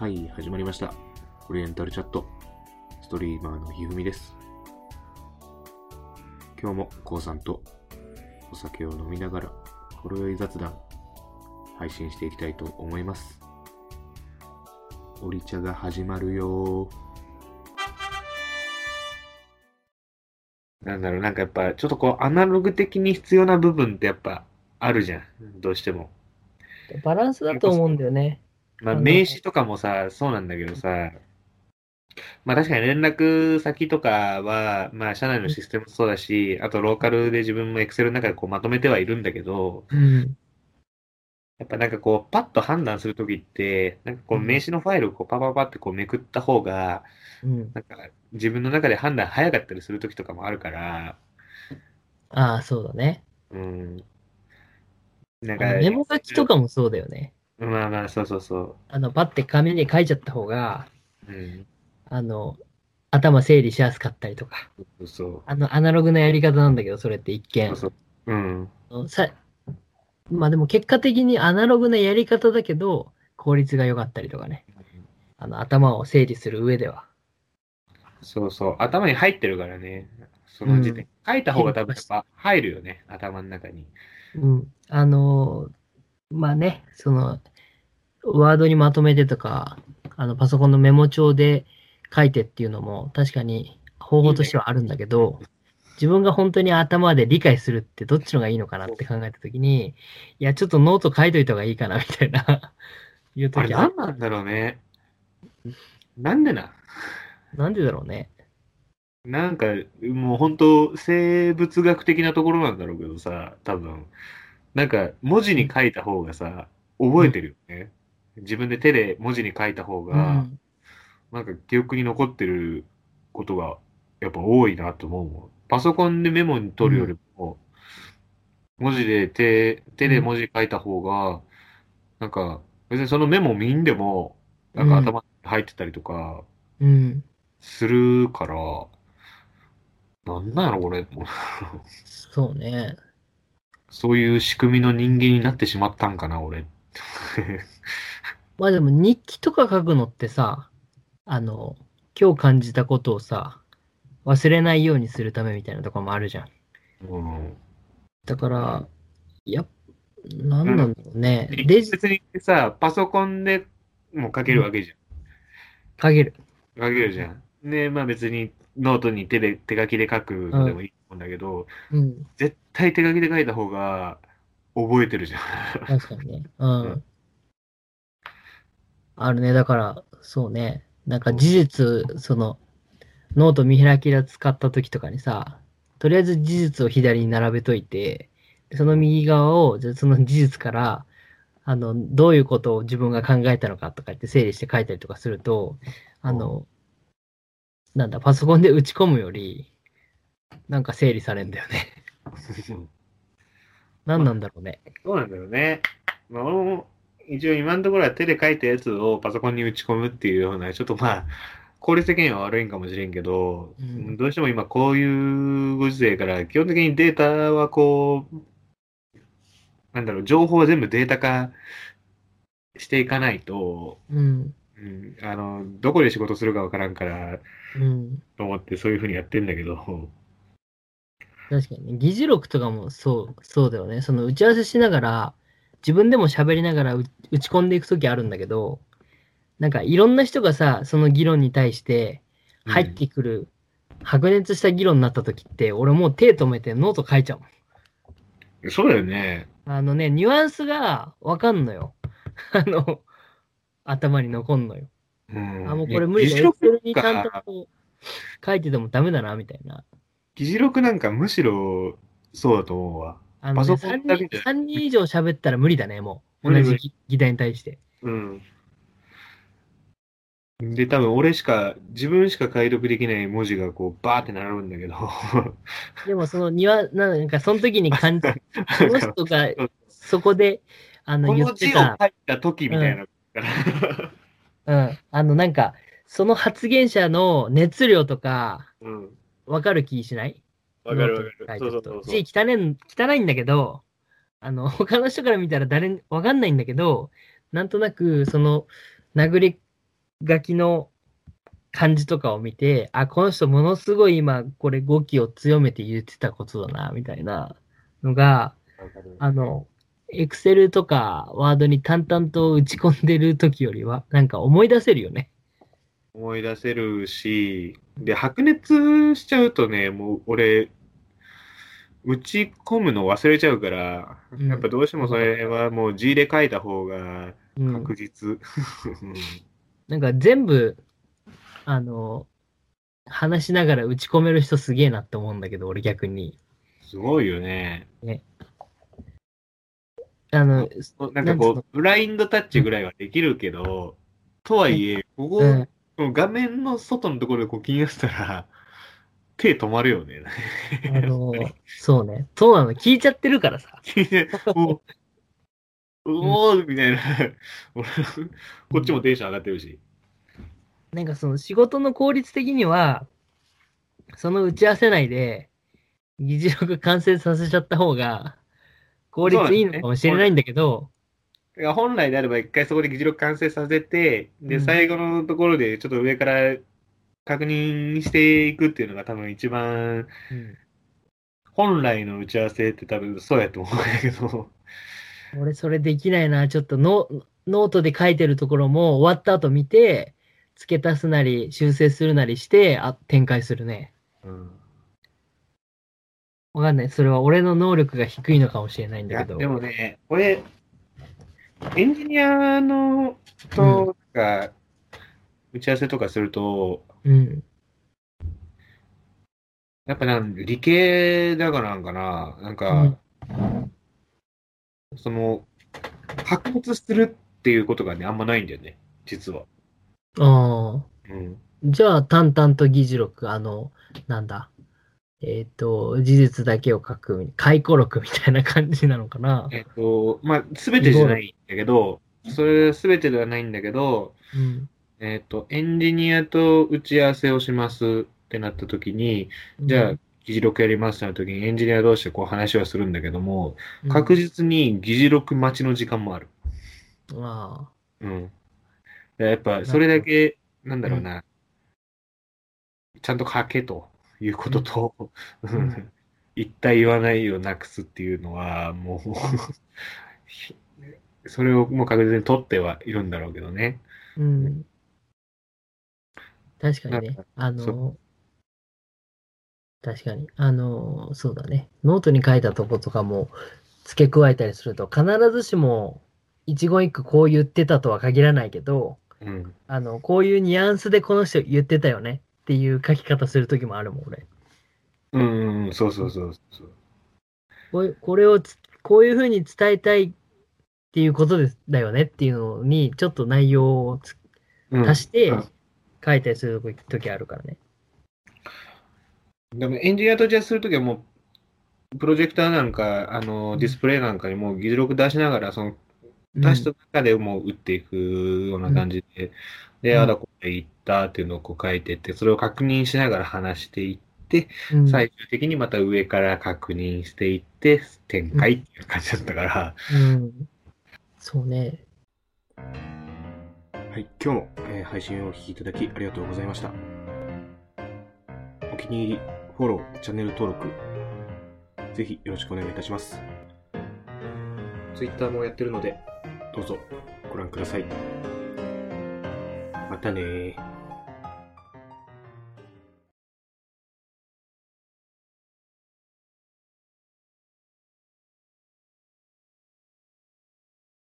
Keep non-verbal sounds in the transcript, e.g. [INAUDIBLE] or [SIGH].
はい、始まりました。オリエンタルチャット。ストリーマーのひふみです。今日もこうさんとお酒を飲みながら、ほろ酔い雑談、配信していきたいと思います。オリ茶が始まるよなんだろう、なんかやっぱ、ちょっとこう、アナログ的に必要な部分ってやっぱあるじゃん。どうしても。バランスだと思うんだよね。まあ、名刺とかもさ、そうなんだけどさ、まあ確かに連絡先とかは、まあ社内のシステムもそうだし、あとローカルで自分も Excel の中でこうまとめてはいるんだけど、うん。やっぱなんかこう、パッと判断するときって、なんかこううん名刺のファイルをこうパパパってこうめくった方が、うん。なんか自分の中で判断早かったりするときとかもあるから、ああ、そうだね。うん。なんか、メモ書きとかもそうだよね。まあまあ、そうそうそあの、パッて紙に書いちゃった方が、う。うん。あの、頭整理しやすかったりとか。そうそう。あの、アナログなやり方なんだけど、それって一見。そうそう。うん。さまあでも結果的にアナログなやり方だけど、効率が良かったりとかね。あの、頭を整理する上では。そうそう。頭に入ってるからね。その時点。書いた方が多分やっぱ入るよね。頭の中に。うん。あのーまあね、その、ワードにまとめてとか、あの、パソコンのメモ帳で書いてっていうのも確かに方法としてはあるんだけど、自分が本当に頭で理解するってどっちのがいいのかなって考えたときに、いや、ちょっとノート書いといた方がいいかなみたいな、[LAUGHS] いうあれ時あ何なんだろうね。なんでな？なんでだろうね。なんか、もう本当生物学的なところなんだろうけどさ、多分。なんか、文字に書いた方がさ、覚えてるよね。自分で手で文字に書いた方うが、ん。なんか記憶に残ってることがやっぱ多いなと思うもん。パソコンでメモに取るよりも、文字で手、手で文字書いた方が、なんか別にそのメモ見んでも、なんか頭に入ってたりとかうん。するから、なんなんやろこれ。そうね。そういう仕組みの人間になってしまったんかな、俺。まあでも日記とか書くのってさ、あの、今日感じたことをさ、忘れないようにするためみたいなところもあるじゃん。うん。だから、いや、なんなんだろうね。でデジ別にさ、パソコンでも書けるわけじゃん。書ける。書けるじゃん。で、まあ別にノートに手で、手書きで書くのでもいいと思うんだけど、うん。絶対手書きで書いた方が覚えてるじゃん。確かにね。うん。うんあるね。だから、そうね。なんか事実、その、ノート見開きで使った時とかにさ、とりあえず事実を左に並べといて、その右側を、じゃあその事実から、あの、どういうことを自分が考えたのかとか言って整理して書いたりとかすると、あの、なんだ、パソコンで打ち込むより、なんか整理されんだよね。[LAUGHS] 何なんだろうね。そうなんだよね。まあ俺も一応今のところは手で書いたやつをパソコンに打ち込むっていうような、ちょっとまあ、効率的には悪いんかもしれんけど、うんどうしても今こういうご時世から、基本的にデータはこう、なんだろう、情報は全部データ化していかないと、うん。うん、あの、どこで仕事するかわからんから、うん。と思ってそういうふうにやってんだけど、確かにね。議事録とかもそう、そうだよね。その打ち合わせしながら、自分でも喋りながらう打ち込んでいくときあるんだけど、なんかいろんな人がさ、その議論に対して入ってくる、白熱した議論になったときって、俺もう手止めてノート書いちゃう。そうだよね。あのね、ニュアンスがわかんのよ。[LAUGHS] あの、頭に残んのよ。うん、あ、もうこれ無理だ。エ議事録クセルにちゃんとかこう書いててもダメだな、みたいな。議事録なんかむしろそうだと思うわ。あの、ね、パソコン3人だけじゃ三人以上喋ったら無理だね、もう。同じ議議題に対して。うん。で、多分俺しか、自分しか解読できない文字がこうバーって並ぶんだけど、[LAUGHS] でもその庭、なんかその時に感じ、[LAUGHS] その人がそこで、あの、こ言っての字を書た、いた時みたいな。うん、あの、なんか、その発言者の熱量とか、うん。わかる気しない？わかるわかる。字汚ねん汚いんだけど、あの、[LAUGHS] 他の人から見たら誰に、わかんないんだけど、なんとなく、その、殴り書きの感じとかを見て、あ、この人ものすごい今、これ語気を強めて言ってたことだな、みたいなのが、あの、エクセルとかワードに淡々と打ち込んでる時よりは、なんか思い出せるよね。思い出せるし、で、白熱しちゃうとね、もう俺、打ち込むの忘れちゃうから、うん。やっぱどうしてもそれはもう字で書いた方がうん。確実。[LAUGHS] なんか全部、あの、話しながら打ち込める人すげえなって思うんだけど、俺逆に。すごいよね。あの、なんかこう、ブラインドタッチぐらいはできるけど、とはいえ、ここ、うん、この画面の外のところでこう気になってたら、[LAUGHS] 手止まるよね。あの、そうね。そうなの。聞いちゃってるからさ。お [LAUGHS] うおーみたいな。[LAUGHS] 俺こっちもテンション上がってるし。なんかその仕事の効率的には、その打ち合わせ内で、議事録完成させちゃった方が、効率いいのかもしれないんだけど、いや本来であれば一回そこで議事録完成させて、で、うん最後のところでちょっと上から確認していくっていうのが多分一番、うん本来の打ち合わせって多分そうやと思うんだけど、俺それできないな。ちょっとノノートで書いてるところも終わった後見て、付け足すなり修正するなりして、あ、展開するね。うんわかんない。それは俺の能力が低いのかもしれないんいやだけど。でもね、これ、エンジニアのとか、打ち合わせとかすると、うん。やっぱなん理系だからなんかな、なんうかん、その、白熱するっていうことがね、あんまないんだよね、実は。ああ。うん。じゃあ、淡々と議事録、あの、なんだ。えっ、と、事実だけを書く、回顧録みたいな感じなのかな。えっと、まあ、すべてじゃないんだけど、それすべてではないんだけど、うん。えっと、エンジニアと打ち合わせをしますってなった時に、じゃあ、議事録やりますってなった時にエンジニア同士でこう話はするんだけども、うん、確実に議事録待ちの時間もある。あうん。でやっぱ、それだけ、なんだろうな、ちゃんと書けということと、うんうん言った言わないをなくすっていうのは、もう、それをもう確実に取ってはいるんだろうけどね。あ。うん。確かにね。あその、確かに。あの、そうだね。ノートに書いたとことかも付け加えたりすると、必ずしも一言一句こう言ってたとは限らないけど、うん。あの、こういうニュアンスでこの人言ってたよねっていう書き方するときもあるもん、俺。うん、うん、そうそうそうそう。これこれをつこういうふうに伝えたいっていうことですだよねっていうのに、ちょっと内容を足してうん。書いたりするときあるからね。でもエンジニアとじゃあするときはもう、プロジェクターなんか、あの、ディスプレイなんかにもう議事録出しながら、その、出した中でもう打っていくような感じで、で、うん。あだこれ言ったっていうのをこう書いてって、それを確認しながら話していって、うん。最終的にまた上から確認していって、展開っていう感じだったから、うん。そうね。はい、今日も、えー配信をお聴きいただきありがとうございました。お気に入り、フォロー、チャンネル登録、ぜひよろしくお願いいたします。Twitter もやってるので、どうぞご覧ください。またねー。